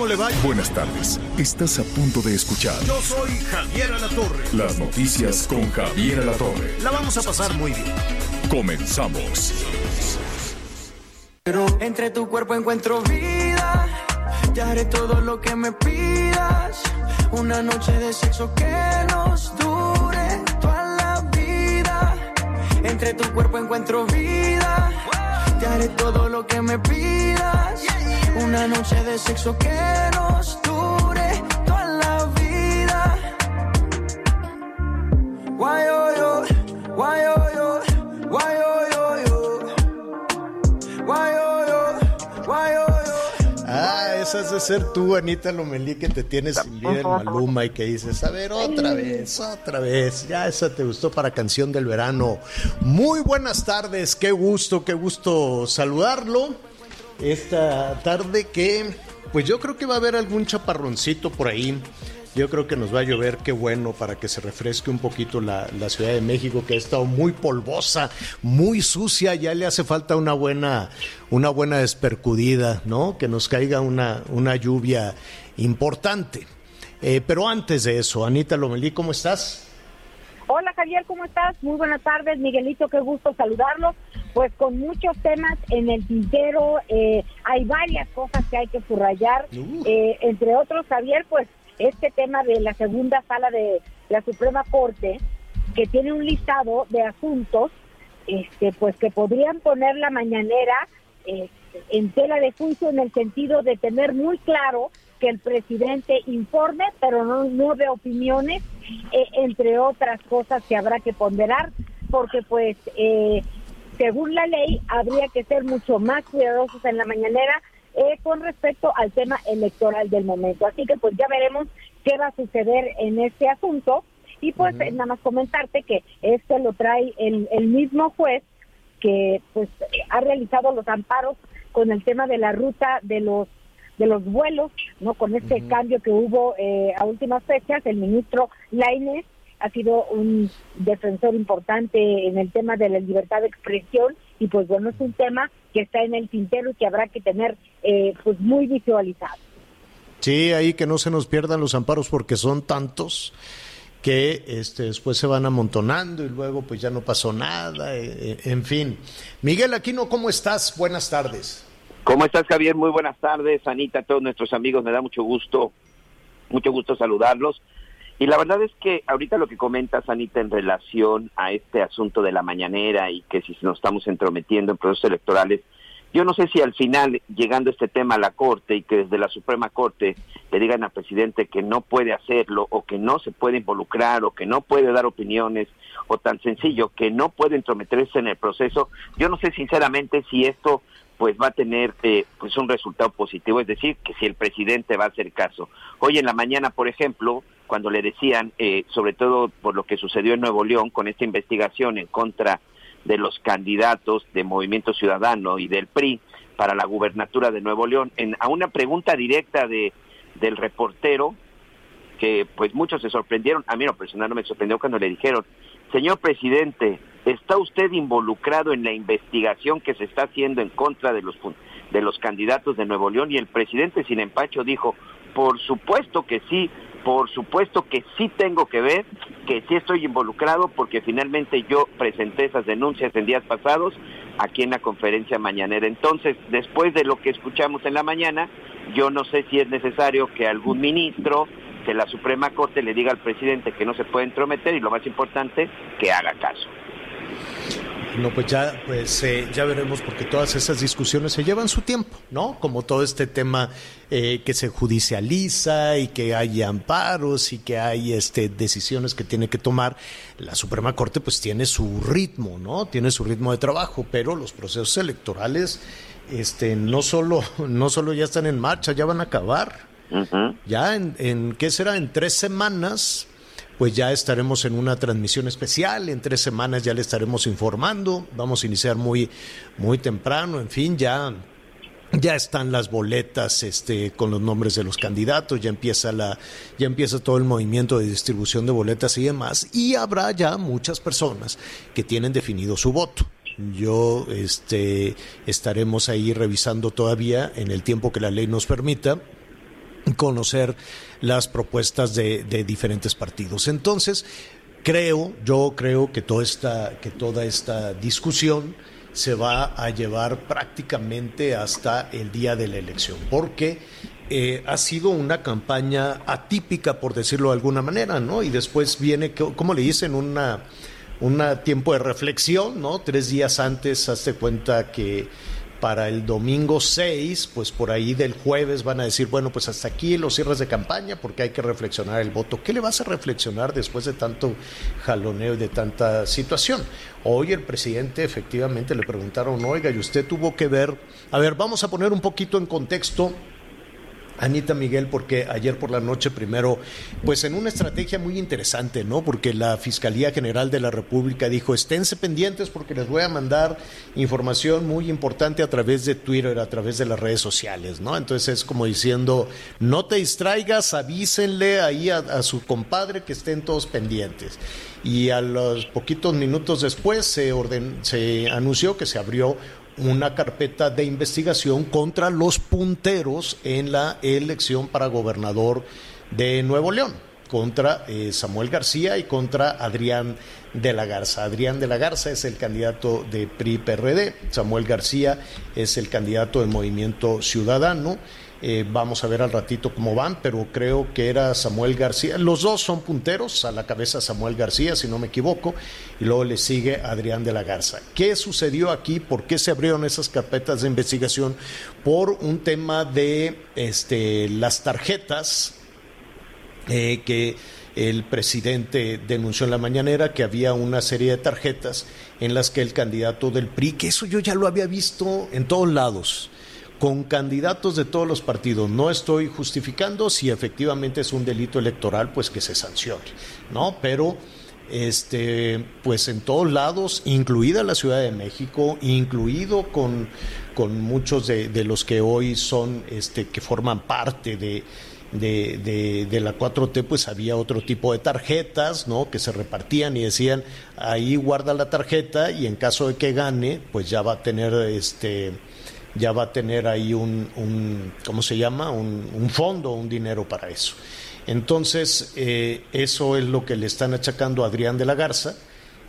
¿Cómo le va? Buenas tardes. Estás a punto de escuchar Yo soy Javier Alatorre. las noticias con Javier Alatorre. La vamos a pasar muy bien. Comenzamos. Pero entre tu cuerpo encuentro vida. Te haré todo lo que me pidas. Una noche de sexo que nos dure toda la vida. Entre tu cuerpo encuentro vida. Te haré todo lo que me pidas. Una noche de sexo que nos dure toda la vida. Guay, oh, yo, guay, oh, yo, guay, oh, yo, yo. Guay, oh, yo, guay, oh, yo. Ah, esa es de ser tú, Anita Lomelí, que te tienes sin vida en Maluma y que dices, a ver, otra vez, otra vez. Ya esa te gustó para canción del verano. Muy buenas tardes, qué gusto, qué gusto saludarlo. Esta tarde que, pues yo creo que va a haber algún chaparroncito por ahí. Yo creo que nos va a llover, qué bueno, para que se refresque un poquito la, la Ciudad de México, que ha estado muy polvosa, muy sucia, ya le hace falta una buena, una buena despercudida, ¿no? Que nos caiga una, una lluvia importante. Eh, pero antes de eso, Anita Lomelí, ¿cómo estás? Hola Javier, ¿cómo estás? Muy buenas tardes, Miguelito, qué gusto saludarlos. Pues con muchos temas en el tintero, eh, hay varias cosas que hay que subrayar, Uh. eh, entre otros, Javier, pues este tema de la segunda sala de la Suprema Corte, que tiene un listado de asuntos, este, pues que podrían poner la mañanera este, en tela de juicio en el sentido de tener muy claro que el presidente informe, pero no, no de opiniones, eh, entre otras cosas que habrá que ponderar, porque pues eh, según la ley habría que ser mucho más cuidadosos en la mañanera eh, con respecto al tema electoral del momento. Así que pues ya veremos qué va a suceder en este asunto. Y pues nada más comentarte que este lo trae el, el mismo juez que pues ha realizado los amparos con el tema de la ruta de los de los vuelos, no con este cambio que hubo eh, a últimas fechas, el ministro Lainez ha sido un defensor importante en el tema de la libertad de expresión y pues bueno es un tema que está en el tintero y que habrá que tener eh, pues muy visualizado. Sí, ahí que no se nos pierdan los amparos porque son tantos que este, después se van amontonando y luego pues ya no pasó nada, eh, eh, en fin. Miguel Aquino, ¿cómo estás? Buenas tardes. ¿Cómo estás, Javier? Muy buenas tardes, Anita, a todos nuestros amigos. Me da mucho gusto, mucho gusto saludarlos. Y la verdad es que ahorita lo que comentas, Anita, en relación a este asunto de la mañanera y que si nos estamos entrometiendo en procesos electorales, yo no sé si al final, llegando este tema a la Corte y que desde la Suprema Corte le digan al presidente que no puede hacerlo o que no se puede involucrar o que no puede dar opiniones o tan sencillo que no puede entrometerse en el proceso, yo no sé sinceramente si esto pues va a tener eh, pues un resultado positivo, es decir, que si el presidente va a hacer caso. Hoy en la mañana, por ejemplo, cuando le decían, eh, sobre todo por lo que sucedió en Nuevo León con esta investigación en contra de los candidatos de Movimiento Ciudadano y del PRI para la gubernatura de Nuevo León, en, a una pregunta directa de del reportero, que pues muchos se sorprendieron, a mí no personal no me sorprendió cuando le dijeron, señor presidente, ¿está usted involucrado en la investigación que se está haciendo en contra de los de los candidatos de Nuevo León? Y el presidente sin empacho dijo, por supuesto que sí, por supuesto que sí tengo que ver, que sí estoy involucrado porque finalmente yo presenté esas denuncias en días pasados aquí en la conferencia mañanera. Entonces, después de lo que escuchamos en la mañana, yo no sé si es necesario que algún ministro de la Suprema Corte le diga al presidente que no se puede entrometer y lo más importante, que haga caso. No, pues ya, pues eh, ya veremos porque todas esas discusiones se llevan su tiempo, ¿no? Como todo este tema eh, que se judicializa y que hay amparos y que hay este decisiones que tiene que tomar la Suprema Corte, pues tiene su ritmo, ¿no? Tiene su ritmo de trabajo, pero los procesos electorales, este, no solo, no solo ya están en marcha, ya van a acabar. Ya en, en, ¿qué será? En tres semanas pues ya estaremos en una transmisión especial. En tres semanas ya le estaremos informando. Vamos a iniciar muy, muy temprano. En fin, ya ya están las boletas este con los nombres de los candidatos, ya empieza la ya empieza todo el movimiento de distribución de boletas y demás y habrá ya muchas personas que tienen definido su voto. Yo este estaremos ahí revisando todavía en el tiempo que la ley nos permita conocer las propuestas de, diferentes partidos. Entonces, creo, yo creo que toda esta, que toda esta discusión se va a llevar prácticamente hasta el día de la elección, porque eh, ha sido una campaña atípica, por decirlo de alguna manera, ¿no? Y después viene, ¿cómo le dicen? Una, un tiempo de reflexión, ¿no? Tres días antes, hazte cuenta que para el domingo 6, pues por ahí del jueves van a decir, bueno, pues hasta aquí los cierres de campaña porque hay que reflexionar el voto. ¿Qué le vas a reflexionar después de tanto jaloneo y de tanta situación? Hoy el presidente efectivamente le preguntaron, oiga, y usted tuvo que ver, a ver, vamos a poner un poquito en contexto Anita Miguel, porque ayer por la noche primero, pues en una estrategia muy interesante, ¿no? Porque la Fiscalía General de la República dijo, esténse pendientes porque les voy a mandar información muy importante a través de Twitter, a través de las redes sociales, ¿no? Entonces es como diciendo, no te distraigas, avísenle ahí a, su compadre que estén todos pendientes. Y a los poquitos minutos después se, orden, se anunció que se abrió una carpeta de investigación contra los punteros en la elección para gobernador de Nuevo León, contra eh, Samuel García y contra Adrián de la Garza. Adrián de la Garza es el candidato de PRI-PRD, Samuel García es el candidato del Movimiento Ciudadano eh, vamos a ver al ratito cómo van, pero creo que era Samuel García. Los dos son punteros, a la cabeza Samuel García, si no me equivoco, y luego le sigue Adrián de la Garza. ¿Qué sucedió aquí? ¿Por qué se abrieron esas carpetas de investigación? Por un tema de este, las tarjetas eh, que el presidente denunció en la mañanera que había una serie de tarjetas en las que el candidato del PRI, que eso yo ya lo había visto en todos lados, con candidatos de todos los partidos. No estoy justificando si efectivamente es un delito electoral, pues que se sancione, ¿no? Pero este, pues en todos lados, incluida la Ciudad de México, incluido con, con muchos de, los que hoy son, este, que forman parte de, de, de, la 4T, pues había otro tipo de tarjetas, ¿no? Que se repartían y decían, ahí guarda la tarjeta y en caso de que gane, pues ya va a tener este ya va a tener ahí un, un ¿cómo se llama? Un, fondo, un dinero para eso. Entonces, eh, eso es lo que le están achacando a Adrián de la Garza,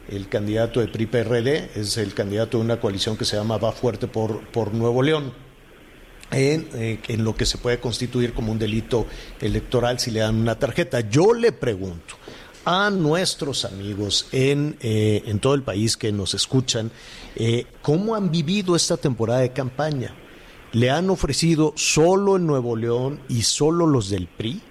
el candidato de PRI-PRD, es el candidato de una coalición que se llama Va Fuerte por, por Nuevo León. En, eh, en, lo que se puede constituir como un delito electoral si le dan una tarjeta. Yo le pregunto a nuestros amigos en, eh, en todo el país que nos escuchan, eh, ¿Cómo han vivido esta temporada de campaña? ¿Le han ofrecido solo en Nuevo León y solo los del PRI?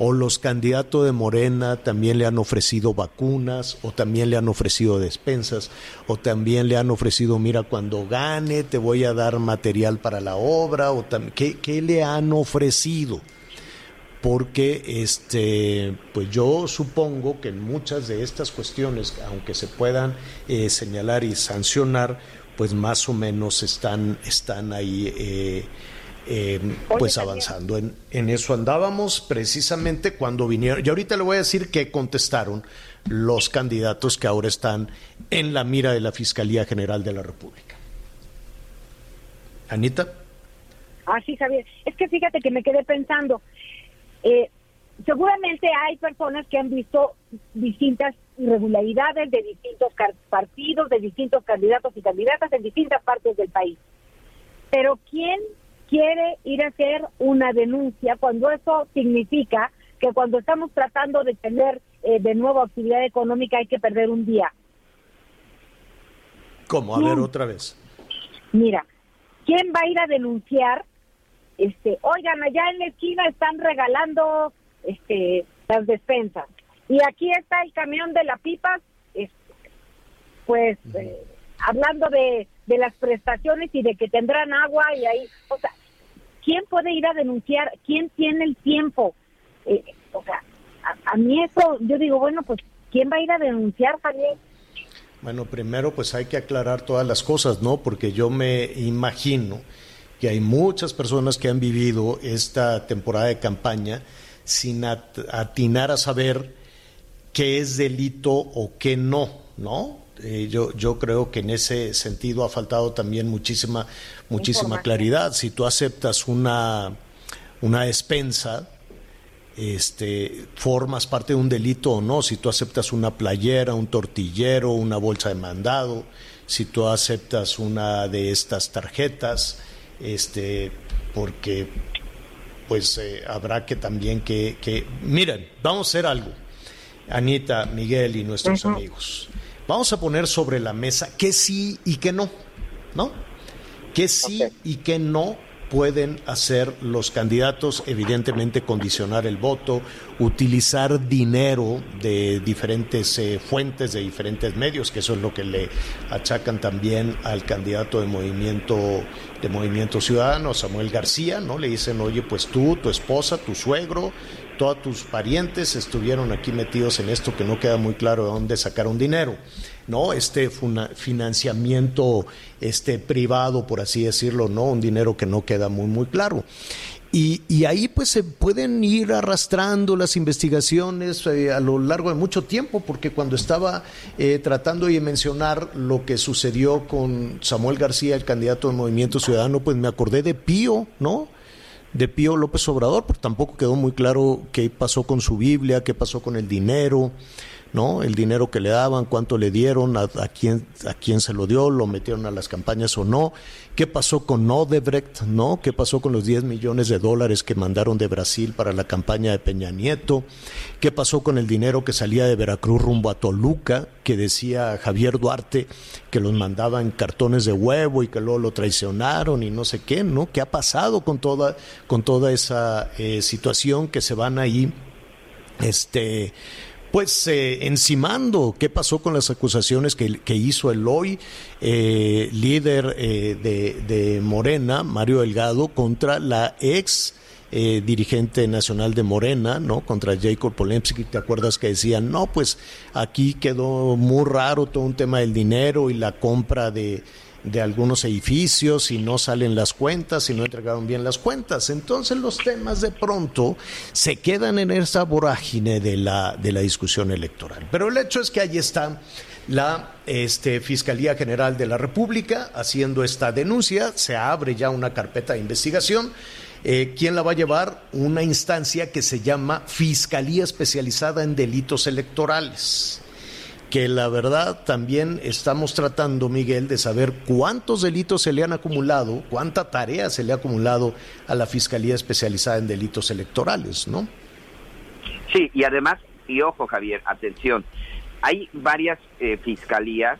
¿O los candidatos de Morena también le han ofrecido vacunas? ¿O también le han ofrecido despensas? ¿O también le han ofrecido, mira, cuando gane te voy a dar material para la obra? O ¿qué, ¿Qué le han ofrecido? Porque este pues yo supongo que en muchas de estas cuestiones aunque se puedan eh, señalar y sancionar pues más o menos están están ahí eh, eh, pues avanzando. En, en eso andábamos precisamente cuando vinieron y ahorita le voy a decir que contestaron los candidatos que ahora están en la mira de la Fiscalía General de la República. Anita. Ah, sí, Javier. Es que fíjate que me quedé pensando, Eh, seguramente hay personas que han visto distintas irregularidades de distintos partidos, de distintos candidatos y candidatas en distintas partes del país. Pero ¿quién quiere ir a hacer una denuncia cuando eso significa que cuando estamos tratando de tener eh, de nuevo actividad económica hay que perder un día? ¿Cómo? A ver otra vez. Mira, ¿quién va a ir a denunciar? Este, oigan, allá en la esquina están regalando este las despensas y aquí está el camión de la pipa, pues eh, hablando de, de las prestaciones y de que tendrán agua y ahí, o sea, ¿quién puede ir a denunciar? ¿Quién tiene el tiempo? Eh, o sea, a, a, mí eso, yo digo, bueno, pues, ¿quién va a ir a denunciar, Javier? Bueno, primero pues hay que aclarar todas las cosas, ¿no? Porque yo me imagino que hay muchas personas que han vivido esta temporada de campaña sin atinar a saber qué es delito o qué no, ¿no? Eh, yo, yo creo que en ese sentido ha faltado también muchísima, muchísima claridad. Si tú aceptas una, una despensa, este, formas parte de un delito o no, si tú aceptas una playera, un tortillero, una bolsa de mandado, si tú aceptas una de estas tarjetas, este, porque pues eh, habrá que también que, que, miren, vamos a hacer algo, Anita, Miguel y nuestros amigos, vamos a poner sobre la mesa qué sí y qué no, ¿no? ¿Qué sí y qué no pueden hacer los candidatos, evidentemente condicionar el voto, utilizar dinero de diferentes eh, fuentes, de diferentes medios, que eso es lo que le achacan también al candidato de movimiento de Movimiento Ciudadano, Samuel García, ¿no? Le dicen, "Oye, pues tú, tu esposa, tu suegro, todos tus parientes estuvieron aquí metidos en esto que no queda muy claro de dónde sacaron dinero, ¿no? Este financiamiento este privado, por así decirlo, ¿no? Un dinero que no queda muy muy claro. Y, y, ahí pues se pueden ir arrastrando las investigaciones eh, a lo largo de mucho tiempo, porque cuando estaba eh, tratando de mencionar lo que sucedió con Samuel García, el candidato del Movimiento Ciudadano, pues me acordé de Pío, ¿no? de Pío López Obrador, porque tampoco quedó muy claro qué pasó con su Biblia, qué pasó con el dinero, ¿no? El dinero que le daban, cuánto le dieron, a, quién, a quién se lo dio, lo metieron a las campañas o no, qué pasó con Odebrecht, ¿no? ¿Qué pasó con los 10 millones de dólares que mandaron de Brasil para la campaña de Peña Nieto? ¿Qué pasó con el dinero que salía de Veracruz rumbo a Toluca, que decía Javier Duarte que los mandaba en cartones de huevo y que luego lo traicionaron y no sé qué, ¿no? ¿Qué ha pasado con toda, con toda esa eh, situación que se van ahí? Este, pues eh, encimando qué pasó con las acusaciones que, que hizo el hoy eh, líder eh, de, de, Morena, Mario Delgado, contra la ex dirigente nacional de Morena, ¿no? Contra Jacob Polemski, ¿te acuerdas que decían, no, pues aquí quedó muy raro todo un tema del dinero y la compra de de algunos edificios y no salen las cuentas y no entregaron bien las cuentas. Entonces los temas de pronto se quedan en esa vorágine de la, de la discusión electoral. Pero el hecho es que ahí está la este, Fiscalía General de la República haciendo esta denuncia, se abre ya una carpeta de investigación. Eh, ¿Quién la va a llevar? Una instancia que se llama Fiscalía Especializada en Delitos Electorales que la verdad también estamos tratando, Miguel, de saber cuántos delitos se le han acumulado, cuánta tarea se le ha acumulado a la Fiscalía Especializada en Delitos Electorales, ¿no? Sí, y además, y ojo Javier, atención, hay varias eh, fiscalías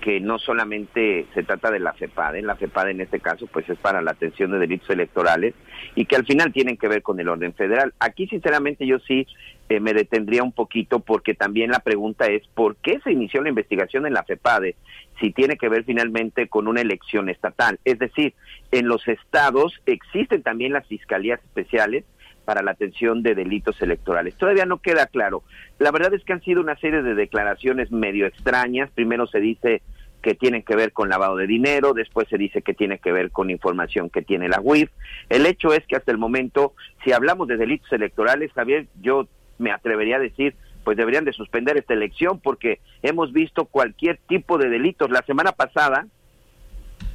que no solamente se trata de la FEPADE, la FEPADE en este caso pues es para la atención de delitos electorales y que al final tienen que ver con el orden federal. Aquí sinceramente yo sí eh, me detendría un poquito porque también la pregunta es ¿por qué se inició la investigación en la FEPADE si tiene que ver finalmente con una elección estatal? Es decir, en los estados existen también las fiscalías especiales para la atención de delitos electorales. Todavía no queda claro. La verdad es que han sido una serie de declaraciones medio extrañas. Primero se dice que tienen que ver con lavado de dinero, después se dice que tiene que ver con información que tiene la UIF. El hecho es que hasta el momento, si hablamos de delitos electorales, Javier, yo me atrevería a decir, pues deberían de suspender esta elección porque hemos visto cualquier tipo de delitos. La semana pasada,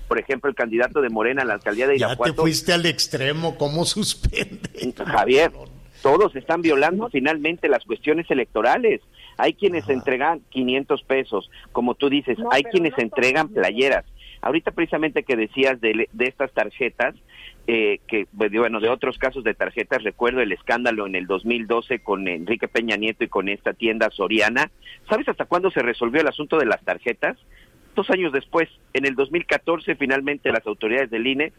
por ejemplo, el candidato de Morena a la alcaldía de Irapuato. Ya te fuiste al extremo, ¿cómo suspende? Javier, Todos están violando finalmente las cuestiones electorales. Hay quienes entregan 500 pesos, como tú dices, hay quienes entregan playeras. Ahorita precisamente que decías de, de estas tarjetas, eh, que pues, bueno, de otros casos de tarjetas, recuerdo el escándalo en el 2012 con Enrique Peña Nieto y con esta tienda Soriana. ¿Sabes hasta cuándo se resolvió el asunto de las tarjetas? Dos años después, en el 2014, finalmente las autoridades del INE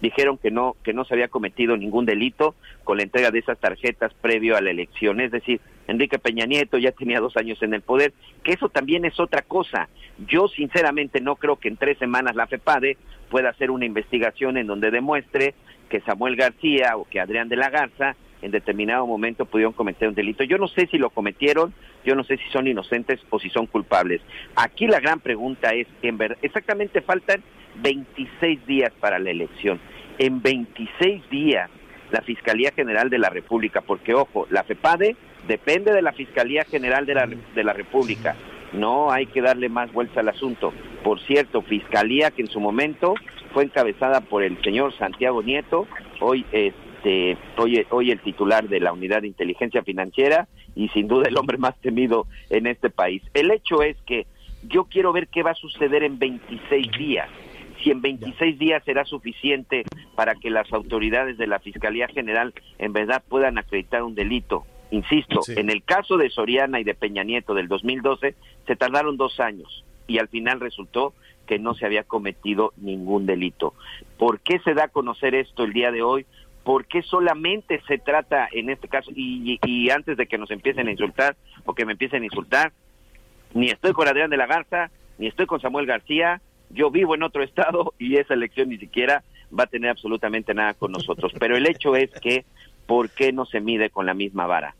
dijeron que no que no se había cometido ningún delito con la entrega de esas tarjetas previo a la elección. Es decir, Enrique Peña Nieto ya tenía dos años en el poder, que eso también es otra cosa. Yo sinceramente no creo que en tres semanas la FEPADE pueda hacer una investigación en donde demuestre que Samuel García o que Adrián de la Garza en determinado momento pudieron cometer un delito. Yo no sé si lo cometieron, yo no sé si son inocentes o si son culpables. Aquí la gran pregunta es, en ver, exactamente faltan 26 días para la elección. En 26 días la Fiscalía General de la República, porque ojo, la FEPADE depende de la Fiscalía General de la, de la República. No hay que darle más vuelta al asunto. Por cierto, Fiscalía que en su momento fue encabezada por el señor Santiago Nieto, hoy este hoy, hoy el titular de la Unidad de Inteligencia Financiera y sin duda el hombre más temido en este país. El hecho es que yo quiero ver qué va a suceder en 26 días si en 26 días será suficiente para que las autoridades de la Fiscalía General en verdad puedan acreditar un delito. Insisto, en el caso de Soriana y de Peña Nieto del 2012 se tardaron dos años y al final resultó que no se había cometido ningún delito. ¿Por qué se da a conocer esto el día de hoy? ¿Por qué solamente se trata en este caso? Y, y antes de que nos empiecen a insultar o que me empiecen a insultar, ni estoy con Adrián de la Garza, ni estoy con Samuel García, yo vivo en otro estado y esa elección ni siquiera va a tener absolutamente nada con nosotros. Pero el hecho es que, ¿por qué no se mide con la misma vara?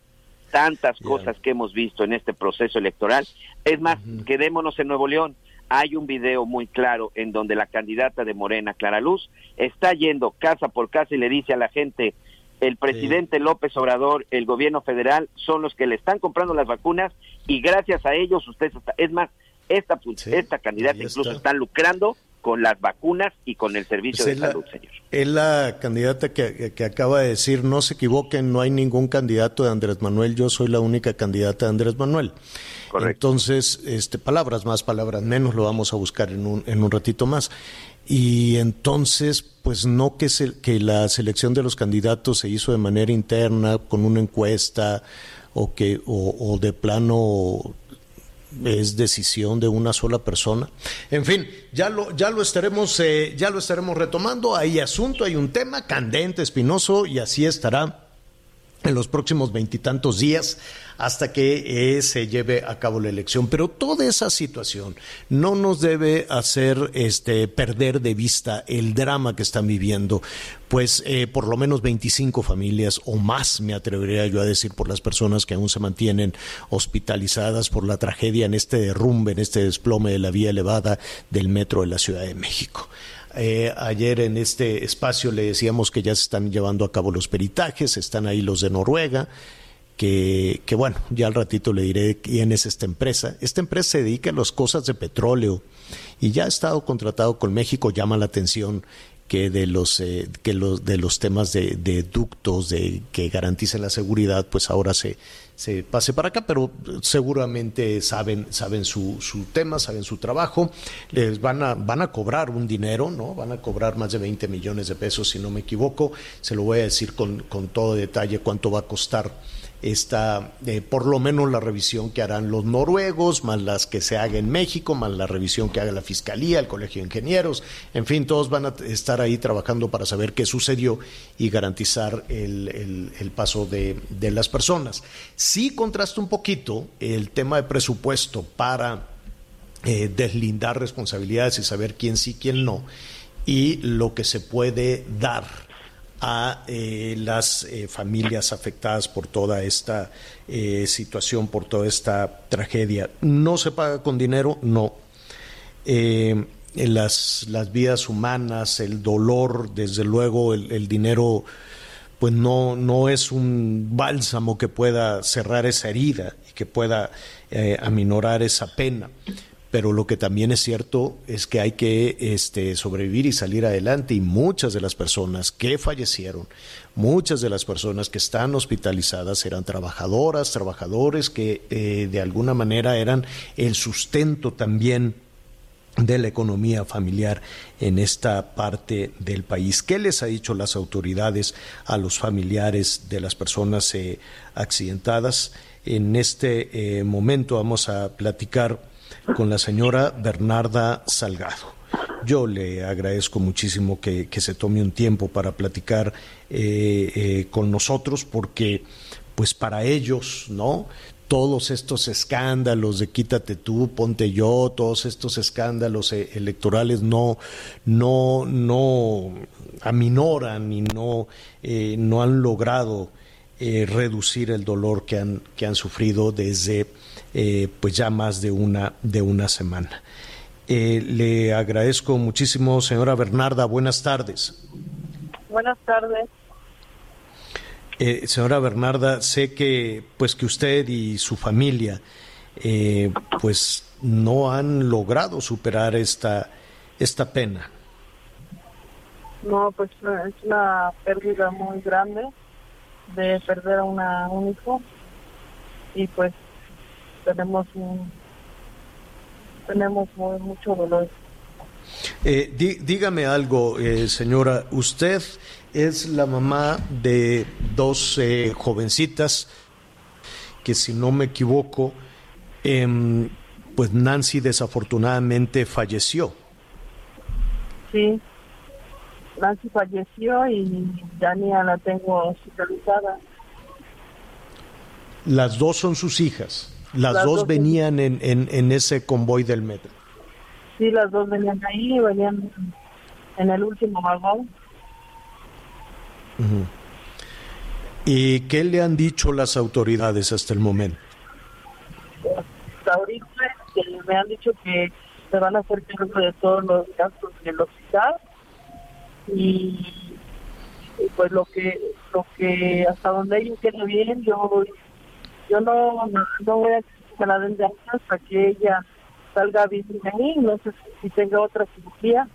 Tantas cosas que hemos visto en este proceso electoral. Es más, quedémonos en Nuevo León. Hay un video muy claro en donde la candidata de Morena, Clara Luz, está yendo casa por casa y le dice a la gente, el presidente López Obrador, el gobierno federal, son los que le están comprando las vacunas y gracias a ellos usted está, es más, esta, esta candidata incluso está. lucrando con las vacunas y con el servicio pues de salud, señor. Es la candidata que, que, acaba de decir, no se equivoquen, no hay ningún candidato de Andrés Manuel, yo soy la única candidata de Andrés Manuel. Correcto. Entonces, este, palabras más, palabras menos, lo vamos a buscar en un, en un ratito más. Y entonces, pues no que, se, que la selección de los candidatos se hizo de manera interna, con una encuesta, o que o, o de plano es decisión de una sola persona. En fin, ya lo, ya lo estaremos, eh, ya lo estaremos retomando. Hay asunto, hay un tema candente, espinoso, y así estará en los próximos veintitantos días hasta que eh, se lleve a cabo la elección. Pero toda esa situación no nos debe hacer este, perder de vista el drama que están viviendo, pues eh, por lo menos 25 familias o más, me atrevería yo a decir, por las personas que aún se mantienen hospitalizadas por la tragedia en este derrumbe, en este desplome de la vía elevada del metro de la Ciudad de México. Eh, ayer en este espacio le decíamos que ya se están llevando a cabo los peritajes, están ahí los de Noruega, que, bueno, ya al ratito le diré quién es esta empresa. Esta empresa se dedica a las cosas de petróleo y ya ha estado contratado con México, llama la atención que de los eh, que los de los temas de, de, ductos de que garanticen la seguridad pues ahora se, se pase para acá pero seguramente saben saben su, su tema saben su trabajo. Les van a van a cobrar un dinero no van a cobrar más de 20 millones de pesos si no me equivoco. Se lo voy a decir con, con todo detalle cuánto va a costar esta, eh, por lo menos la revisión que harán los noruegos, más las que se haga en México, más la revisión que haga la Fiscalía, el Colegio de Ingenieros, en fin, todos van a estar ahí trabajando para saber qué sucedió y garantizar el, el, paso de, de, las personas. Sí contrasta un poquito el tema de presupuesto para eh, deslindar responsabilidades y saber quién sí, quién no, y lo que se puede dar a eh, las eh, familias afectadas por toda esta eh, situación, por toda esta tragedia. ¿No se paga con dinero? No. las, las vidas humanas, el dolor, desde luego el, el dinero pues no, no es un bálsamo que pueda cerrar esa herida y que pueda aminorar esa pena pero lo que también es cierto es que hay que este, sobrevivir y salir adelante y muchas de las personas que fallecieron, muchas de las personas que están hospitalizadas eran trabajadoras, trabajadores que eh, de alguna manera eran el sustento también de la economía familiar en esta parte del país. ¿Qué les ha dicho las autoridades a los familiares de las personas eh, accidentadas? En este eh, momento vamos a platicar con la señora Bernarda Salgado. Yo le agradezco muchísimo que, se tome un tiempo para platicar eh, eh, con nosotros porque pues para ellos, ¿no? Todos estos escándalos de quítate tú, ponte yo, todos estos escándalos eh, electorales no, no, no aminoran y no, no han logrado reducir el dolor que han, que han sufrido desde eh, pues ya más de una, de una semana. Eh, le agradezco muchísimo, señora Bernarda. Buenas tardes. Buenas tardes. Eh, señora Bernarda, sé que pues que usted y su familia pues no han logrado superar esta esta pena. No, pues es una pérdida muy grande de perder a una, un hijo y pues tenemos tenemos mucho dolor. Eh, dígame algo, eh, señora. Usted es la mamá de dos eh, jovencitas que, si no me equivoco, em, pues Nancy desafortunadamente falleció. Sí, Nancy falleció y Dania la tengo hospitalizada. Las dos son sus hijas. Las, dos, venían en, en, ese convoy del metro. Sí, las dos venían ahí, venían en el último vagón. ¿Y qué le han dicho las autoridades hasta el momento? hasta ahorita este, me han dicho que se van a hacer cargo de todos los gastos del hospital y, y, pues lo que lo que hasta donde ellos queden bien yo yo no, no, voy a la den hasta que ella salga bien de ahí, no sé si tenga otra cirugía.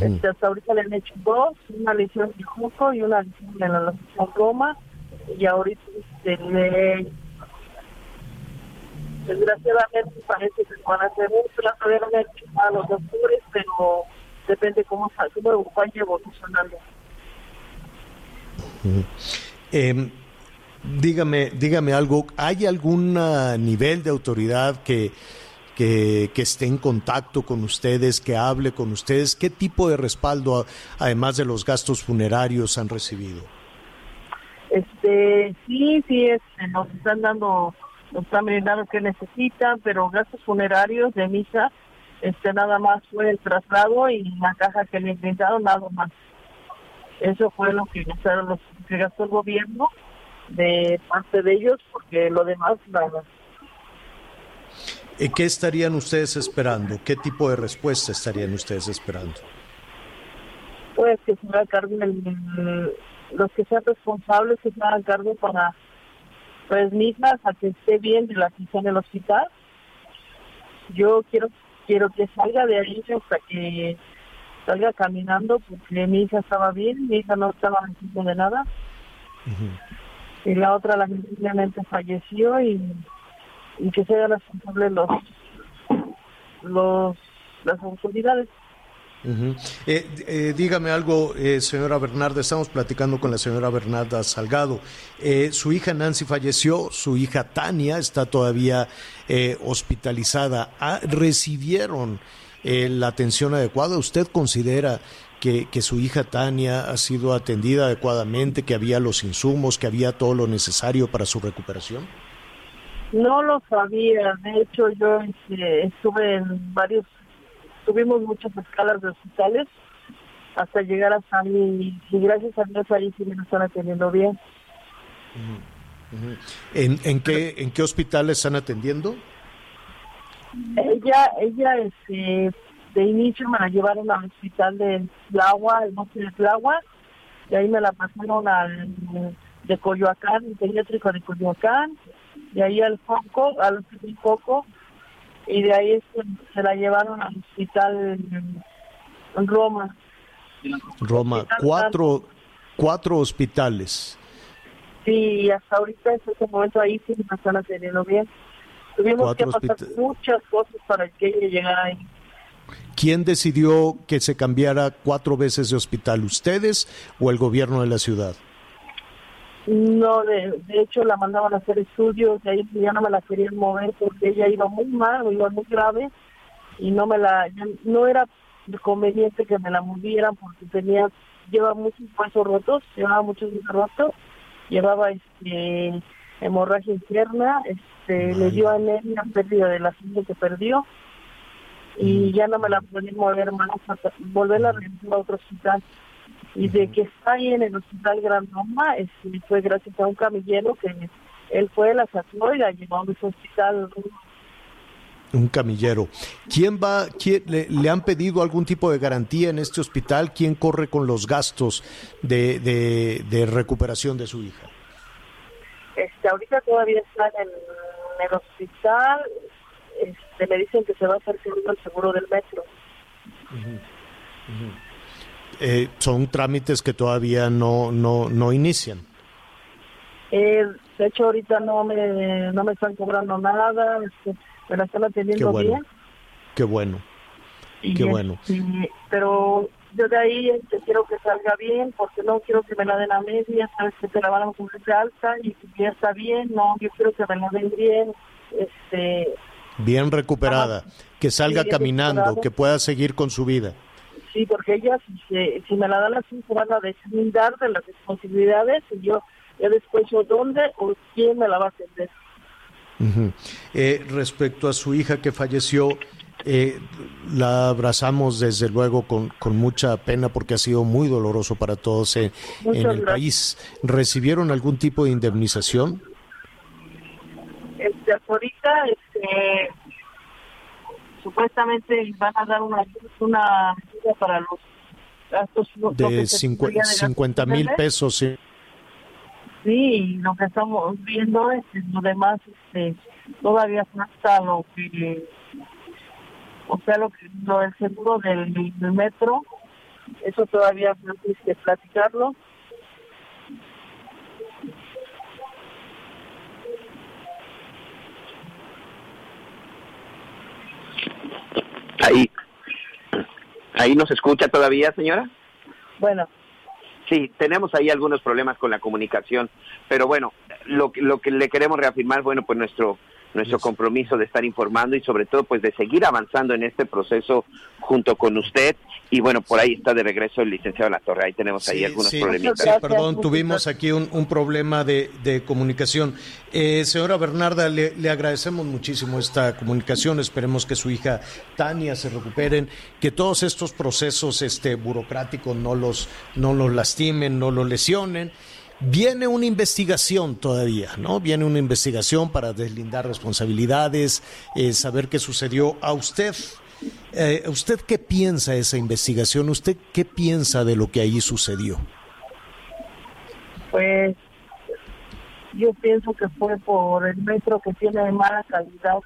este, hasta ahorita le han hecho dos, una lesión de juco y una lesión en la lesión Roma, y ahorita este, le, desgraciadamente parece que van a hacer un trato de a los doctores, pero depende cómo, cómo vaya evolucionando. eh, dígame, dígame algo, ¿hay algún nivel de autoridad que, que, esté en contacto con ustedes, que hable con ustedes? ¿Qué tipo de respaldo, además de los gastos funerarios, han recibido? Este, sí, sí, este, nos están dando, nos están brindando que necesitan, pero gastos funerarios de misa, este, nada más fue el traslado y la caja que le brindaron, nada más. Eso fue lo que gastaron los que gastó el gobierno de parte de ellos, porque lo demás nada. ¿Y qué estarían ustedes esperando? ¿Qué tipo de respuesta estarían ustedes esperando? Pues que se haga cargo los que sean responsables, que se hagan cargo para pues mismas a que esté bien de la que en el hospital. Yo quiero quiero que salga de ahí hasta que salga caminando porque mi hija estaba bien, mi hija no estaba haciendo de nada y la otra lamentablemente falleció y, y que sean responsables los, los las autoridades. Eh, eh, dígame algo, eh, señora Bernarda, estamos platicando con la señora Bernarda Salgado. su hija Nancy falleció, su hija Tania está todavía hospitalizada. Ah, ¿Recibieron la atención adecuada? ¿Usted considera que, su hija Tania ha sido atendida adecuadamente, que había los insumos, que había todo lo necesario para su recuperación? No lo sabía. De hecho, yo este, estuve en varios, tuvimos muchas escalas de hospitales hasta llegar a mí y gracias a Dios ahí sí me están atendiendo bien. ¿En, en, qué, ¿En qué hospitales están atendiendo? Ella, ella este, de inicio me la llevaron al hospital de Tlahua, el monte de Tlahua, y ahí me la pasaron al de Coyoacán, el pediátrico de Coyoacán, y ahí al Foco, al Foco, y de ahí se la llevaron al hospital en, Roma. Roma, cuatro, cuatro hospitales. Sí, hasta ahorita, en este momento ahí sí me están atendiendo bien. Tuvimos que pasar muchas cosas para que ella llegara ahí. ¿Quién decidió que se cambiara cuatro veces de hospital? ¿Ustedes o el gobierno de la ciudad? No, de, hecho la mandaban a hacer estudios, y ahí ya no me la querían mover porque ella iba muy mal, iba muy grave y no me la, no era conveniente que me la movieran porque tenía, lleva muchos huesos rotos, llevaba muchos huesos rotos, llevaba este hemorragia interna, este, le dio anemia, pérdida de la sangre que perdió y ya no me la podían mover más, volverla a a otro hospital y de que está ahí en el hospital Gran Roma este, fue gracias a un camillero que él fue, la sacó y la llevó a ese hospital. Un camillero. ¿Quién va, quién, le, han pedido algún tipo de garantía en este hospital? ¿Quién corre con los gastos de, de, recuperación de su hija? Este, ahorita todavía está en, el hospital. Este, me dicen que se va a hacer el seguro del metro. Eh, son trámites que todavía no, no, no inician. Eh, de hecho, ahorita no me, no me están cobrando nada, este, me la están atendiendo bien. Qué bueno. Qué bueno. pero yo de ahí este, quiero que salga bien, porque no quiero que me la den a media, sabes que te la van a de alta y si ya está bien, no, yo quiero que me la den bien, este... Bien recuperada, que salga caminando, que pueda seguir con su vida. Sí, porque ella, si, si me la dan así, se van a deslindar de las responsabilidades y yo ya después yo dónde o quién me la va a atender. eh, respecto a su hija que falleció, eh, la abrazamos desde luego con, con, mucha pena porque ha sido muy doloroso para todos en, el país. ¿Recibieron algún tipo de indemnización? Este, ahorita, este, supuestamente van a dar una, una ayuda para los gastos de 50 mil pesos sí. sí lo que estamos viendo es que lo demás este todavía falta lo que o sea lo que lo del seguro del, del metro. Eso todavía no que platicarlo Ahí, ahí nos escucha todavía, señora. Bueno. Sí, tenemos ahí algunos problemas con la comunicación, pero bueno, lo, lo que le queremos reafirmar, bueno, pues nuestro nuestro compromiso de estar informando y sobre todo pues de seguir avanzando en este proceso junto con usted. Y bueno por ahí está de regreso el licenciado La Torre. Ahí tenemos ahí algunos problemas perdón tuvimos aquí un, un problema de, de comunicación. Eh, señora Bernarda le, le, agradecemos muchísimo esta comunicación. Esperemos que su hija Tania se recuperen que todos estos procesos este burocráticos no los no los lastimen no los lesionen Viene una investigación todavía, ¿no? Viene una investigación para deslindar responsabilidades, eh, saber qué sucedió. ¿A usted, eh, usted qué piensa de esa investigación? ¿Usted qué piensa de lo que ahí sucedió? Pues yo pienso que fue por el metro que tiene mala calidad.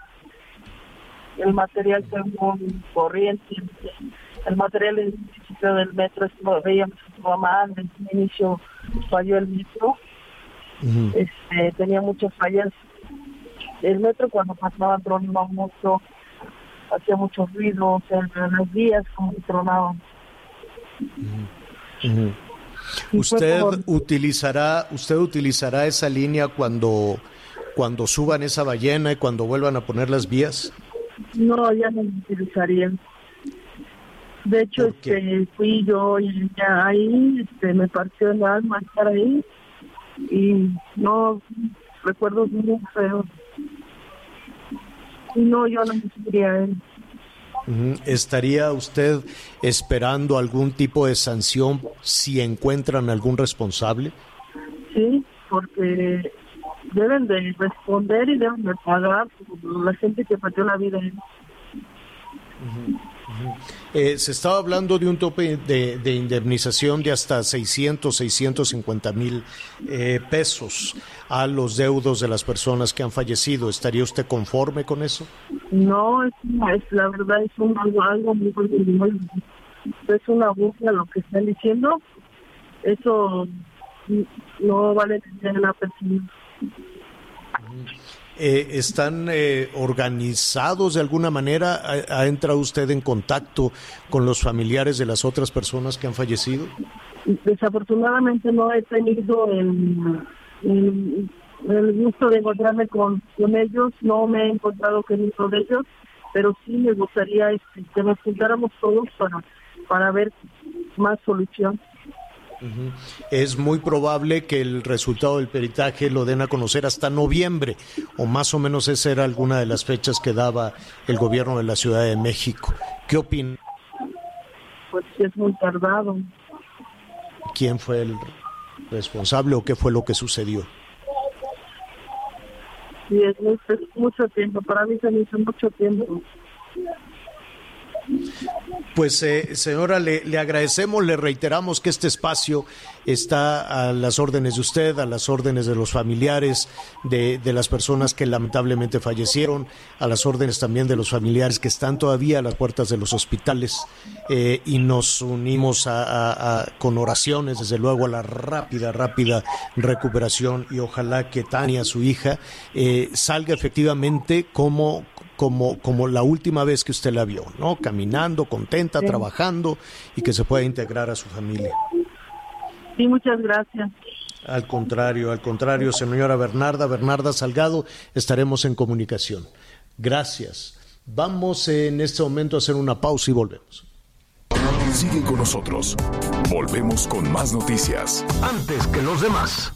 El material fue muy corriente. El material del metro veíamos que estaba mal, desde el inicio falló el metro, este, tenía muchas fallas. El metro cuando pasaba tronaba mucho, hacía mucho ruido, o sea, las vías como que tronaban. ¿Usted utilizará, usted utilizará esa línea cuando, cuando suban esa ballena y cuando vuelvan a poner las vías? No, ya no utilizaría. De hecho, este, fui yo y ya ahí este, me partió el alma estar ahí y no recuerdo muy feo. No, yo no me él. ¿Estaría usted esperando algún tipo de sanción si encuentran algún responsable? Sí, porque deben de responder y deben de pagar la gente que perdió la vida. Eh, se estaba hablando de un tope de, indemnización de hasta 600, 650 mil eh, pesos a los deudos de las personas que han fallecido. ¿Estaría usted conforme con eso? No, es, la verdad es un, algo, muy es una burla lo que están diciendo. Eso no vale la persona. Eh, ¿Están eh, organizados de alguna manera? ¿Ha, entrado usted en contacto con los familiares de las otras personas que han fallecido? Desafortunadamente no he tenido el, el, gusto de encontrarme con, con, ellos, no me he encontrado con ninguno de ellos, pero sí me gustaría este, que nos juntáramos todos para, para ver más solución. Es muy probable que el resultado del peritaje lo den a conocer hasta noviembre, o más o menos esa era alguna de las fechas que daba el gobierno de la Ciudad de México. ¿Qué opina? Pues es muy tardado. ¿Quién fue el responsable o qué fue lo que sucedió? Sí, es, mucho tiempo. Para mí se me hizo mucho tiempo. Pues eh, señora, le, le, agradecemos, le reiteramos que este espacio está a las órdenes de usted, a las órdenes de los familiares de, de las personas que lamentablemente fallecieron, a las órdenes también de los familiares que están todavía a las puertas de los hospitales eh, y nos unimos a, con oraciones, desde luego, a la rápida, rápida recuperación y ojalá que Tania, su hija, eh, salga efectivamente como como, como la última vez que usted la vio, ¿no? Caminando, contenta, trabajando y que se pueda integrar a su familia. Sí, muchas gracias. Al contrario, al contrario, señora Bernarda, Bernarda Salgado, estaremos en comunicación. Gracias. Vamos en este momento a hacer una pausa y volvemos. Sigue con nosotros. Volvemos con más noticias. Antes que los demás.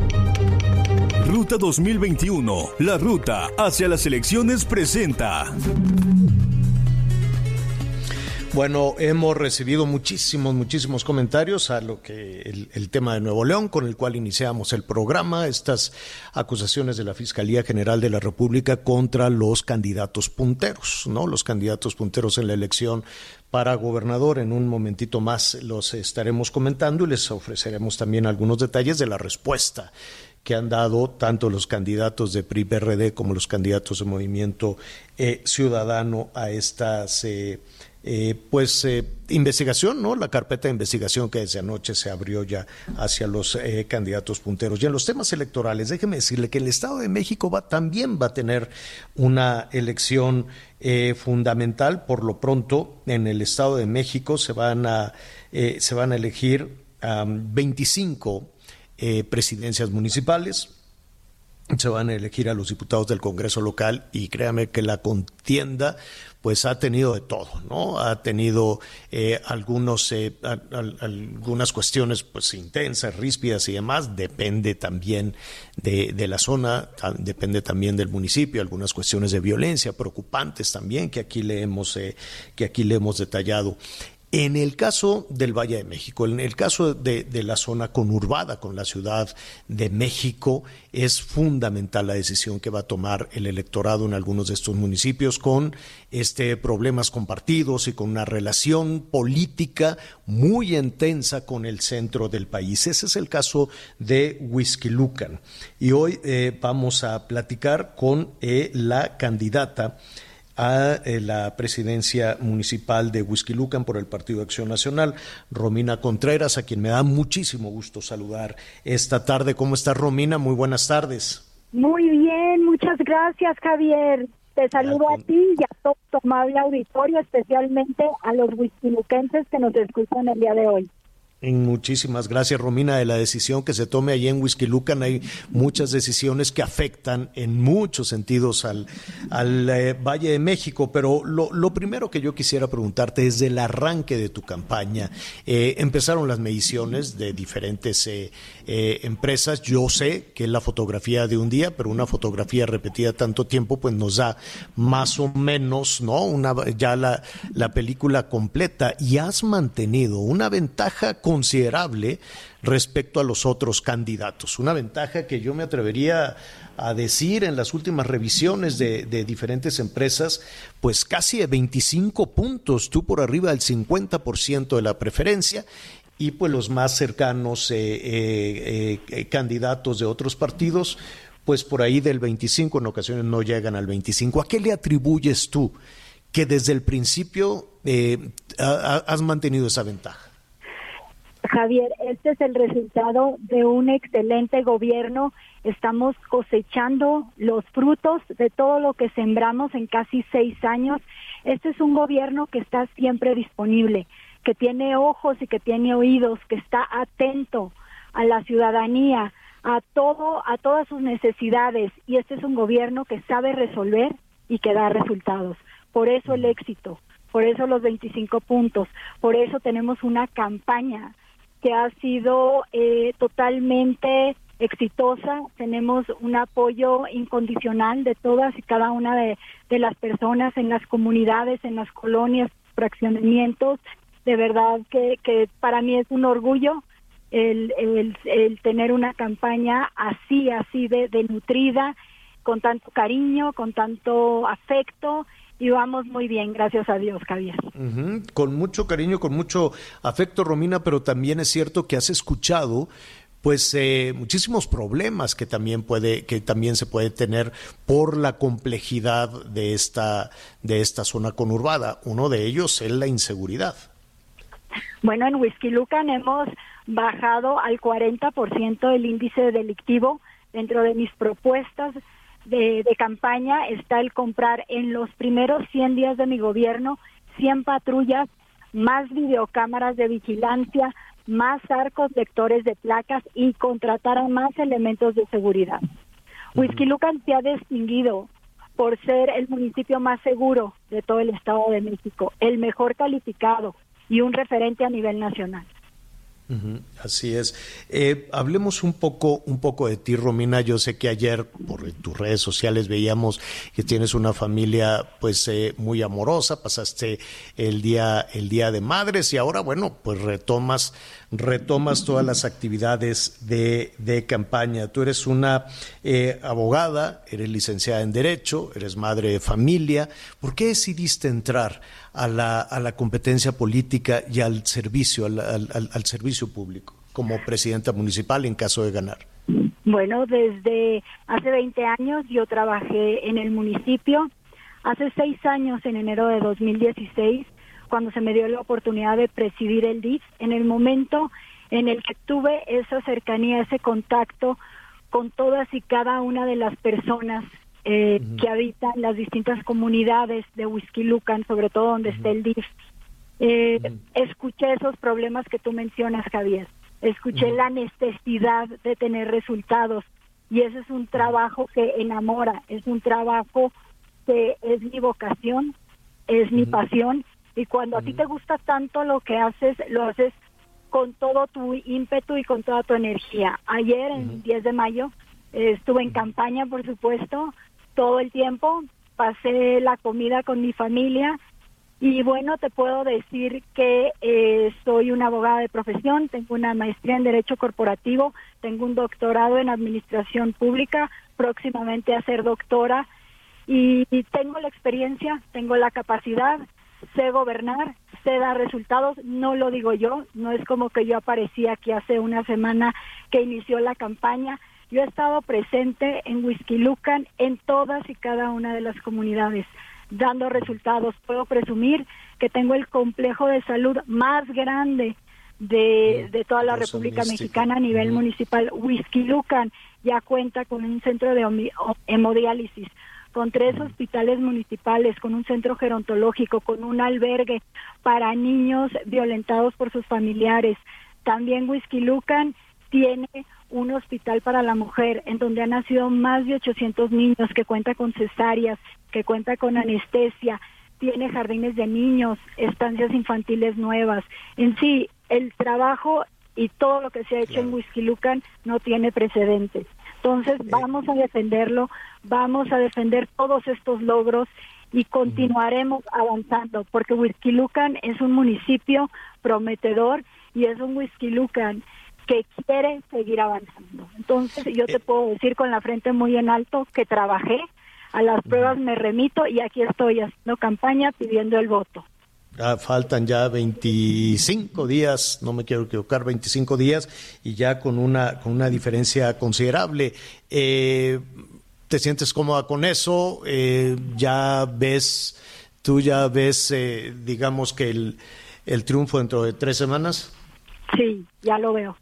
Ruta 2021, la ruta hacia las elecciones presenta. Bueno, hemos recibido muchísimos, muchísimos comentarios a lo que el, tema de Nuevo León, con el cual iniciamos el programa, estas acusaciones de la Fiscalía General de la República contra los candidatos punteros, ¿no? Los candidatos punteros en la elección para gobernador. En un momentito más los estaremos comentando y les ofreceremos también algunos detalles de la respuesta que han dado tanto los candidatos de PRI-PRD como los candidatos de Movimiento eh, Ciudadano a estas eh, eh, pues investigación, ¿no? La carpeta de investigación que desde anoche se abrió ya hacia los candidatos punteros. Y en los temas electorales, déjeme decirle que el Estado de México también va a tener una elección fundamental. Por lo pronto, en el Estado de México se van a, se van a elegir 25 eh, presidencias municipales, se van a elegir a los diputados del Congreso local y créame que la contienda pues ha tenido de todo, ¿no? Ha tenido eh, algunos, eh, algunas cuestiones pues intensas, ríspidas y demás, depende también de, de, la zona, depende también del municipio, algunas cuestiones de violencia preocupantes también que aquí le hemos, que aquí le hemos detallado. En el caso del Valle de México, en el caso de, la zona conurbada con la Ciudad de México, es fundamental la decisión que va a tomar el electorado en algunos de estos municipios con este problemas compartidos y con una relación política muy intensa con el centro del país. Ese es el caso de Lucan. Y hoy eh, vamos a platicar con eh, la candidata a eh, la presidencia municipal de Lucan por el Partido Acción Nacional, Romina Contreras, a quien me da muchísimo gusto saludar esta tarde. ¿Cómo estás, Romina? Muy buenas tardes. Muy bien, muchas gracias, Javier. Te saludo a ti y a todo tu amable auditorio, especialmente a los huistiluquenses que nos escuchan el día de hoy. Muchísimas gracias, Romina, de la decisión que se tome allí en Whisky Lucan. Hay muchas decisiones que afectan en muchos sentidos al, eh, Valle de México, pero lo, primero que yo quisiera preguntarte es del arranque de tu campaña. Eh, empezaron las mediciones de diferentes eh, empresas. Yo sé que es la fotografía de un día, pero una fotografía repetida tanto tiempo, pues nos da más o menos, ¿no? Una, ya la, la película completa y has mantenido una ventaja considerable respecto a los otros candidatos. Una ventaja que yo me atrevería a decir en las últimas revisiones de, diferentes empresas, pues casi de 25 puntos, tú por arriba del 50% de la preferencia y pues los más cercanos eh, eh, eh, candidatos de otros partidos, pues por ahí del 25, en ocasiones no llegan al 25. ¿A qué le atribuyes tú que desde el principio has mantenido esa ventaja? Javier, este es el resultado de un excelente gobierno. Estamos cosechando los frutos de todo lo que sembramos en casi seis años. Este es un gobierno que está siempre disponible, que tiene ojos y que tiene oídos, que está atento a la ciudadanía, a todo, a todas sus necesidades. Y este es un gobierno que sabe resolver y que da resultados. Por eso el éxito, por eso los 25 puntos, por eso tenemos una campaña que ha sido eh, totalmente exitosa. Tenemos un apoyo incondicional de todas y cada una de, las personas en las comunidades, en las colonias, fraccionamientos. De verdad que, que para mí es un orgullo el, el, tener una campaña así, así de, de nutrida, con tanto cariño, con tanto afecto y vamos muy bien, gracias a Dios, Javier. Con mucho cariño, con mucho afecto, Romina, pero también es cierto que has escuchado pues eh, muchísimos problemas que también puede que también se puede tener por la complejidad de esta de esta zona conurbada. Uno de ellos es la inseguridad. Bueno en Whisky Lucan hemos bajado al 40% el índice delictivo. Dentro de mis propuestas de, campaña está el comprar en los primeros 100 días de mi gobierno 100 patrullas, más videocámaras de vigilancia, más arcos lectores de placas y contratar a más elementos de seguridad. Whisky Lucan se ha distinguido por ser el municipio más seguro de todo el Estado de México, el mejor calificado y un referente a nivel nacional así es. Eh, hablemos un poco, un poco de ti, Romina. Yo sé que ayer por tus redes sociales veíamos que tienes una familia, pues, eh, muy amorosa. Pasaste el día, el día de madres y ahora, bueno, pues retomas, retomas todas las actividades de, campaña. Tú eres una eh, abogada, eres licenciada en derecho, eres madre de familia. ¿Por qué decidiste entrar a la, a la competencia política y al servicio, al, al, servicio público como presidenta municipal en caso de ganar? Bueno, desde hace 20 años yo trabajé en el municipio. Hace seis años, en enero de 2016, cuando se me dio la oportunidad de presidir el DIF, en el momento en el que tuve esa cercanía, ese contacto con todas y cada una de las personas eh, que habitan las distintas comunidades de Whisky Lucan, sobre todo donde está el DIF. Eh, escuché esos problemas que tú mencionas, Javier. Escuché la necesidad de tener resultados y ese es un trabajo que enamora, es un trabajo que es mi vocación, es mi pasión y cuando a ti te gusta tanto lo que haces, lo haces con todo tu ímpetu y con toda tu energía. Ayer, el 10 de mayo, estuve en campaña, por supuesto, todo el tiempo, pasé la comida con mi familia y bueno, te puedo decir que eh, soy una abogada de profesión, tengo una maestría en Derecho Corporativo, tengo un doctorado en Administración Pública, próximamente a ser doctora y, tengo la experiencia, tengo la capacidad, sé gobernar, sé dar resultados, no lo digo yo, no es como que yo aparecí aquí hace una semana que inició la campaña, yo he estado presente en Whisky Lucan en todas y cada una de las comunidades. dando resultados. Puedo presumir que tengo el complejo de salud más grande de, de toda la República Mexicana a nivel municipal. Whisky Lucan ya cuenta con un centro de hemodiálisis, con tres hospitales municipales, con un centro gerontológico, con un albergue para niños violentados por sus familiares. También Whisky Lucan tiene un hospital para la mujer en donde han nacido más de 800 niños, que cuenta con cesáreas, que cuenta con anestesia, tiene jardines de niños, estancias infantiles nuevas. En sí, el trabajo y todo lo que se ha hecho en Whisky Lucan no tiene precedentes. Entonces, vamos a defenderlo, vamos a defender todos estos logros y continuaremos avanzando, porque Whisky Lucan es un municipio prometedor y es un Whisky Lucan que quiere seguir avanzando. Entonces yo te eh. puedo decir con la frente muy en alto que trabajé, a las pruebas me remito y aquí estoy haciendo campaña pidiendo el voto. faltan ya 25 días, no me quiero equivocar, 25 días y ya con una, con una diferencia considerable. Eh, ¿Te sientes cómoda con eso? Eh, ¿Ya ves, tú ya ves, digamos que el, el triunfo dentro de tres semanas? Sí, ya lo veo.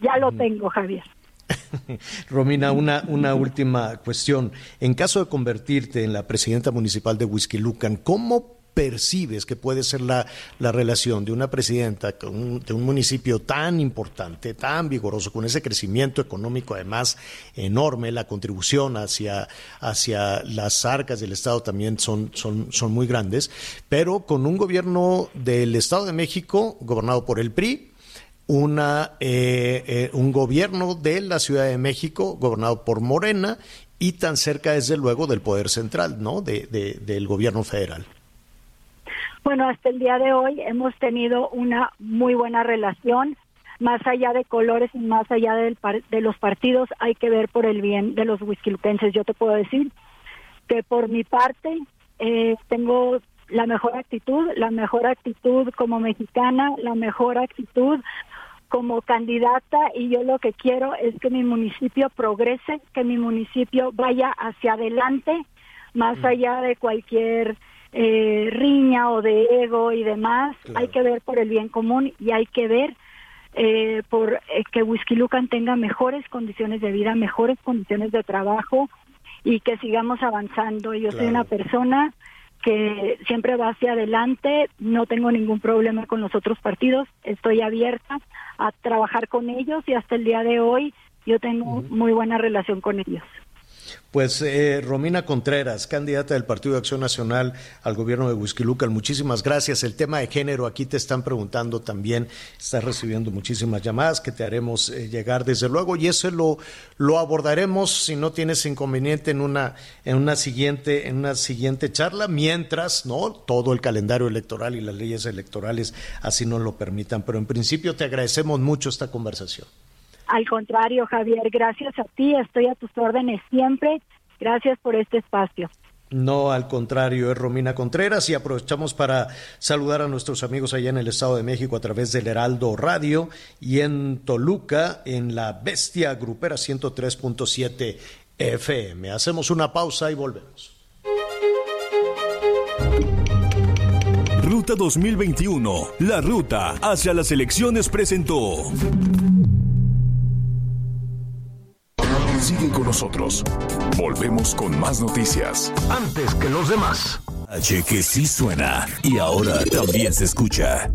Ya lo tengo, Javier. Romina, una, una última cuestión. En caso de convertirte en la presidenta municipal de Whisky Lucan, ¿cómo percibes que puede ser la, la relación de una presidenta de un municipio tan importante, tan vigoroso, con ese crecimiento económico además enorme, la contribución hacia, hacia las arcas del Estado también son, son, son muy grandes, pero con un gobierno del Estado de México gobernado por el PRI, una, eh, eh, un gobierno de la Ciudad de México gobernado por Morena y tan cerca desde luego del poder central, ¿no? De, del gobierno federal. Bueno, hasta el día de hoy hemos tenido una muy buena relación, más allá de colores y más allá del de los partidos, hay que ver por el bien de los huisquiluquenses. Yo te puedo decir que por mi parte eh, tengo la mejor actitud, la mejor actitud como mexicana, la mejor actitud como candidata y yo lo que quiero es que mi municipio progrese, que mi municipio vaya hacia adelante, más mm. allá de cualquier eh, riña o de ego y demás. Hay que ver por el bien común y hay que ver eh, por eh, que Whisky Lucan tenga mejores condiciones de vida, mejores condiciones de trabajo y que sigamos avanzando. Yo soy una persona que siempre va hacia adelante, no tengo ningún problema con los otros partidos, estoy abierta a trabajar con ellos y hasta el día de hoy yo tengo muy buena relación con ellos. Pues eh, Romina Contreras, candidata del Partido de Acción Nacional al gobierno de Huizquilucan, muchísimas gracias. El tema de género, aquí te están preguntando también, estás recibiendo muchísimas llamadas que te haremos eh, llegar desde luego y eso lo, lo abordaremos si no tienes inconveniente en una, en una siguiente, en una siguiente charla, mientras no todo el calendario electoral y las leyes electorales así nos lo permitan. Pero en principio te agradecemos mucho esta conversación. Al contrario, Javier, gracias a ti, estoy a tus órdenes siempre. Gracias por este espacio. No, al contrario, es Romina Contreras y aprovechamos para saludar a nuestros amigos allá en el Estado de México a través del Heraldo Radio y en Toluca en la Bestia Grupera 103.7 FM. Hacemos una pausa y volvemos. Ruta 2021, la ruta hacia las elecciones presentó. Sigue con nosotros. Volvemos con más noticias. Antes que los demás. H que sí suena y ahora también se escucha.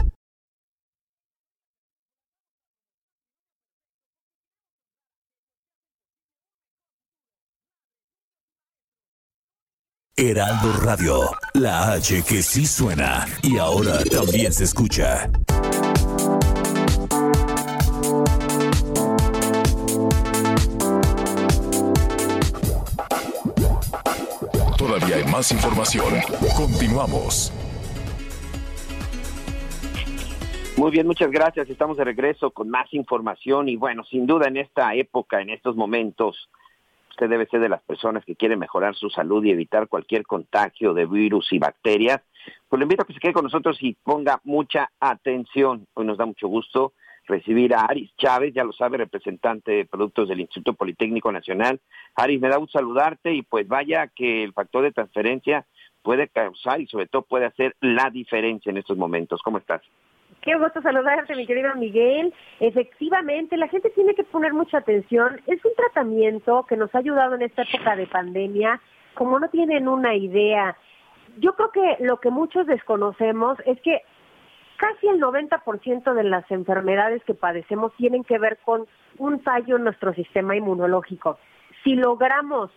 Heraldo Radio, la H que sí suena y ahora también se escucha. Más información. Continuamos. Muy bien, muchas gracias. Estamos de regreso con más información y bueno, sin duda en esta época, en estos momentos, usted debe ser de las personas que quieren mejorar su salud y evitar cualquier contagio de virus y bacterias. Pues le invito a que se quede con nosotros y ponga mucha atención. Hoy nos da mucho gusto recibir a Aris Chávez, ya lo sabe, representante de productos del Instituto Politécnico Nacional. Aris, me da gusto saludarte y pues vaya que el factor de transferencia puede causar y sobre todo puede hacer la diferencia en estos momentos. ¿Cómo estás? Qué gusto saludarte, mi querido Miguel. Efectivamente, la gente tiene que poner mucha atención. Es un tratamiento que nos ha ayudado en esta época de pandemia, como no tienen una idea. Yo creo que lo que muchos desconocemos es que casi el 90% de las enfermedades que padecemos tienen que ver con un fallo en nuestro sistema inmunológico. Si logramos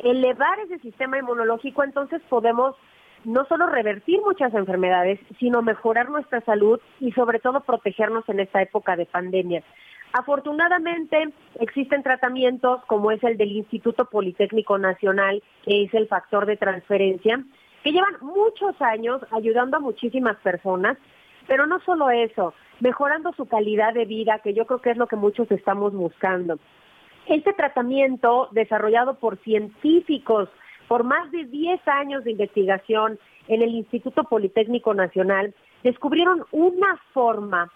elevar ese sistema inmunológico, entonces podemos no solo revertir muchas enfermedades, sino mejorar nuestra salud y sobre todo protegernos en esta época de pandemia. Afortunadamente existen tratamientos como es el del Instituto Politécnico Nacional, que es el factor de transferencia, que llevan muchos años ayudando a muchísimas personas, pero no solo eso, mejorando su calidad de vida, que yo creo que es lo que muchos estamos buscando. Este tratamiento, desarrollado por científicos por más de 10 años de investigación en el Instituto Politécnico Nacional, descubrieron una forma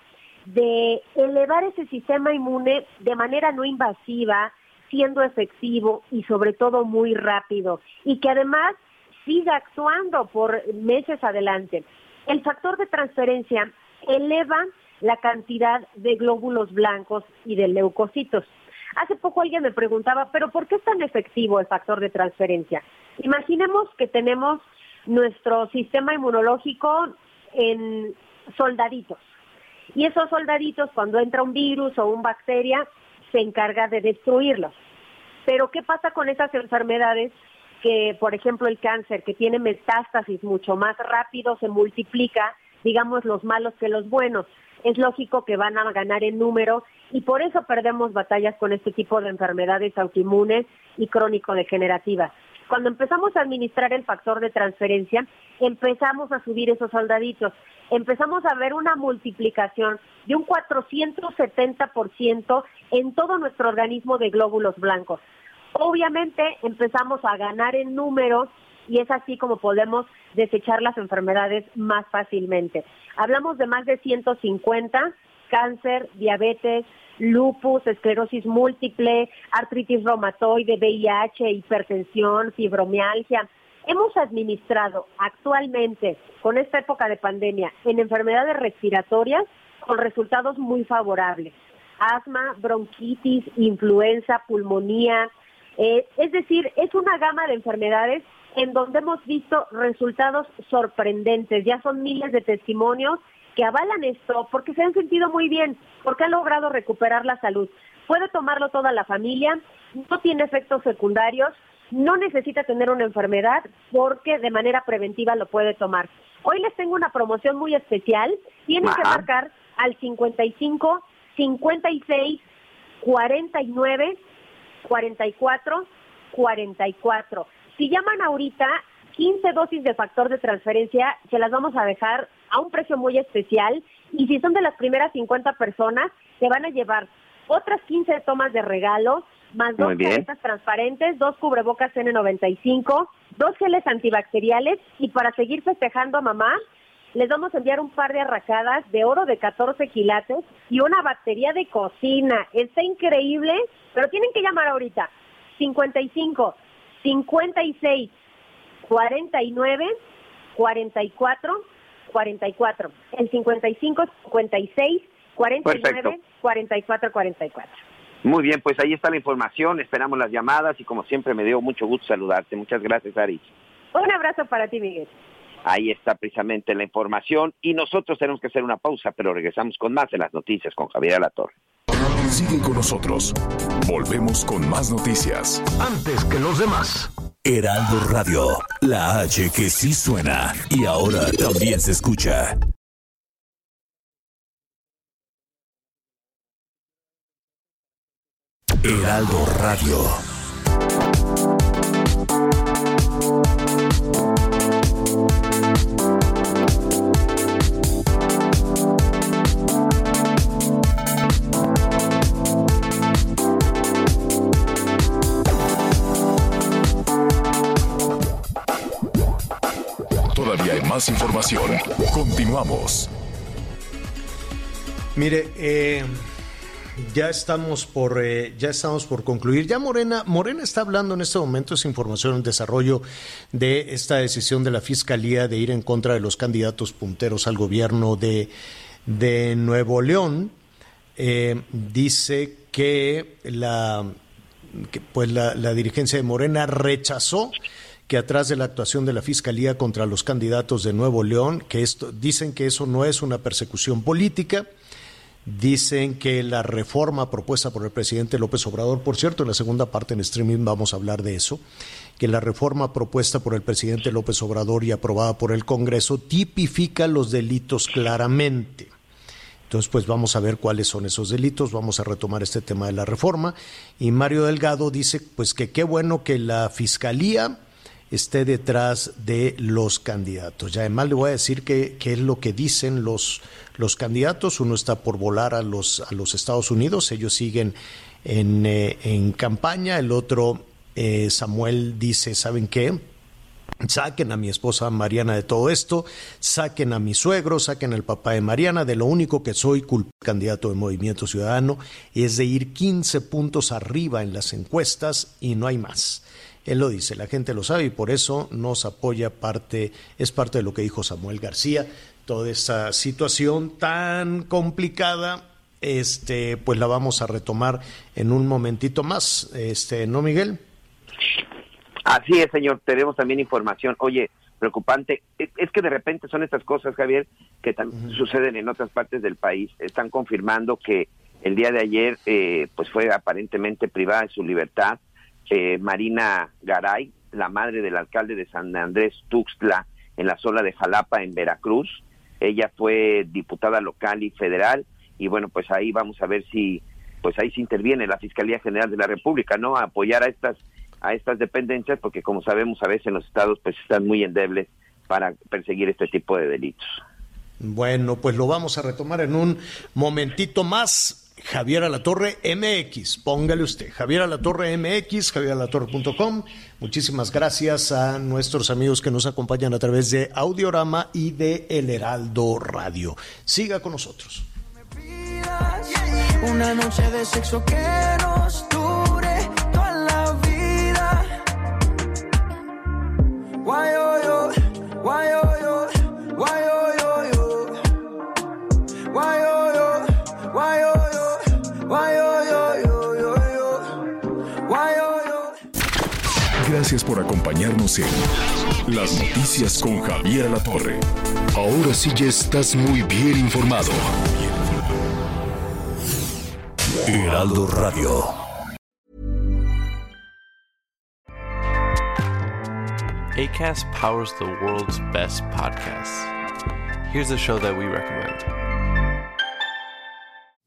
de elevar ese sistema inmune de manera no invasiva, siendo efectivo y sobre todo muy rápido, y que además siga actuando por meses adelante. El factor de transferencia eleva la cantidad de glóbulos blancos y de leucocitos. Hace poco alguien me preguntaba, pero ¿por qué es tan efectivo el factor de transferencia? Imaginemos que tenemos nuestro sistema inmunológico en soldaditos. Y esos soldaditos, cuando entra un virus o una bacteria, se encarga de destruirlos. Pero ¿qué pasa con esas enfermedades que, por ejemplo, el cáncer, que tiene metástasis mucho más rápido, se multiplica, digamos, los malos que los buenos? Es lógico que van a ganar en número y por eso perdemos batallas con este tipo de enfermedades autoinmunes y crónico-degenerativas. Cuando empezamos a administrar el factor de transferencia, empezamos a subir esos soldaditos, empezamos a ver una multiplicación de un 470% en todo nuestro organismo de glóbulos blancos. Obviamente empezamos a ganar en números y es así como podemos desechar las enfermedades más fácilmente. Hablamos de más de 150, cáncer, diabetes, lupus, esclerosis múltiple, artritis reumatoide, VIH, hipertensión, fibromialgia. Hemos administrado actualmente, con esta época de pandemia, en enfermedades respiratorias con resultados muy favorables. Asma, bronquitis, influenza, pulmonía. Eh, es decir, es una gama de enfermedades en donde hemos visto resultados sorprendentes. Ya son miles de testimonios que avalan esto porque se han sentido muy bien, porque han logrado recuperar la salud. Puede tomarlo toda la familia, no tiene efectos secundarios, no necesita tener una enfermedad porque de manera preventiva lo puede tomar. Hoy les tengo una promoción muy especial. Tienen que marcar al 55 56 49 44 44. Si llaman ahorita, 15 dosis de factor de transferencia se las vamos a dejar a un precio muy especial y si son de las primeras 50 personas, se van a llevar otras 15 tomas de regalo, más dos caretas transparentes, dos cubrebocas N95, dos geles antibacteriales y para seguir festejando a mamá, les vamos a enviar un par de arracadas de oro de 14 quilates y una batería de cocina. Está increíble, pero tienen que llamar ahorita. 55 56 49 44 44. El 55 56 49 44 44. Muy bien, pues ahí está la información, esperamos las llamadas y como siempre me dio mucho gusto saludarte. Muchas gracias, Ari. Un abrazo para ti, Miguel. Ahí está precisamente la información y nosotros tenemos que hacer una pausa, pero regresamos con más de las noticias con Javier Alatorre. Sigue con nosotros. Volvemos con más noticias. Antes que los demás. Heraldo Radio, la H que sí suena y ahora también se escucha. Heraldo Radio. Más información. Continuamos. Mire, eh, ya estamos por eh, ya estamos por concluir. Ya Morena, Morena está hablando en este momento es información en desarrollo de esta decisión de la fiscalía de ir en contra de los candidatos punteros al gobierno de, Nuevo León. Eh, dice que la pues la dirigencia de Morena rechazó que atrás de la actuación de la Fiscalía contra los candidatos de Nuevo León, que esto, dicen que eso no es una persecución política, dicen que la reforma propuesta por el presidente López Obrador, por cierto, en la segunda parte en streaming vamos a hablar de eso, que la reforma propuesta por el presidente López Obrador y aprobada por el Congreso tipifica los delitos claramente. Entonces, pues vamos a ver cuáles son esos delitos, vamos a retomar este tema de la reforma. Y Mario Delgado dice, pues que qué bueno que la Fiscalía esté detrás de los candidatos. Y además le voy a decir qué es lo que dicen los, los candidatos. Uno está por volar a los, a los Estados Unidos, ellos siguen en, eh, en campaña. El otro, eh, Samuel, dice, ¿saben qué? Saquen a mi esposa Mariana de todo esto, saquen a mi suegro, saquen al papá de Mariana, de lo único que soy candidato de Movimiento Ciudadano es de ir 15 puntos arriba en las encuestas y no hay más. Él lo dice, la gente lo sabe y por eso nos apoya parte, es parte de lo que dijo Samuel García, toda esta situación tan complicada, este, pues la vamos a retomar en un momentito más, este, ¿no, Miguel? Así es, señor, tenemos también información. Oye, preocupante, es que de repente son estas cosas, Javier, que también suceden en otras partes del país. Están confirmando que el día de ayer, eh, pues fue aparentemente privada de su libertad eh, Marina Garay, la madre del alcalde de San Andrés Tuxtla, en la zona de Jalapa, en Veracruz. Ella fue diputada local y federal y bueno, pues ahí vamos a ver si pues ahí se interviene la Fiscalía General de la República, ¿no? A apoyar a estas a estas dependencias porque como sabemos a veces los estados pues están muy endebles para perseguir este tipo de delitos. Bueno, pues lo vamos a retomar en un momentito más. Javier Alatorre MX, póngale usted, Javier Alatorre MX, javieralatorre.com. Muchísimas gracias a nuestros amigos que nos acompañan a través de Audiorama y de El Heraldo Radio. Siga con nosotros. Una noche de sexo que nos Por acompañarnos en Las Noticias con Javier La Torre. Ahora sí ya estás muy bien informado. Heraldo Radio. ACAST powers the world's best podcasts. Here's a show that we recommend.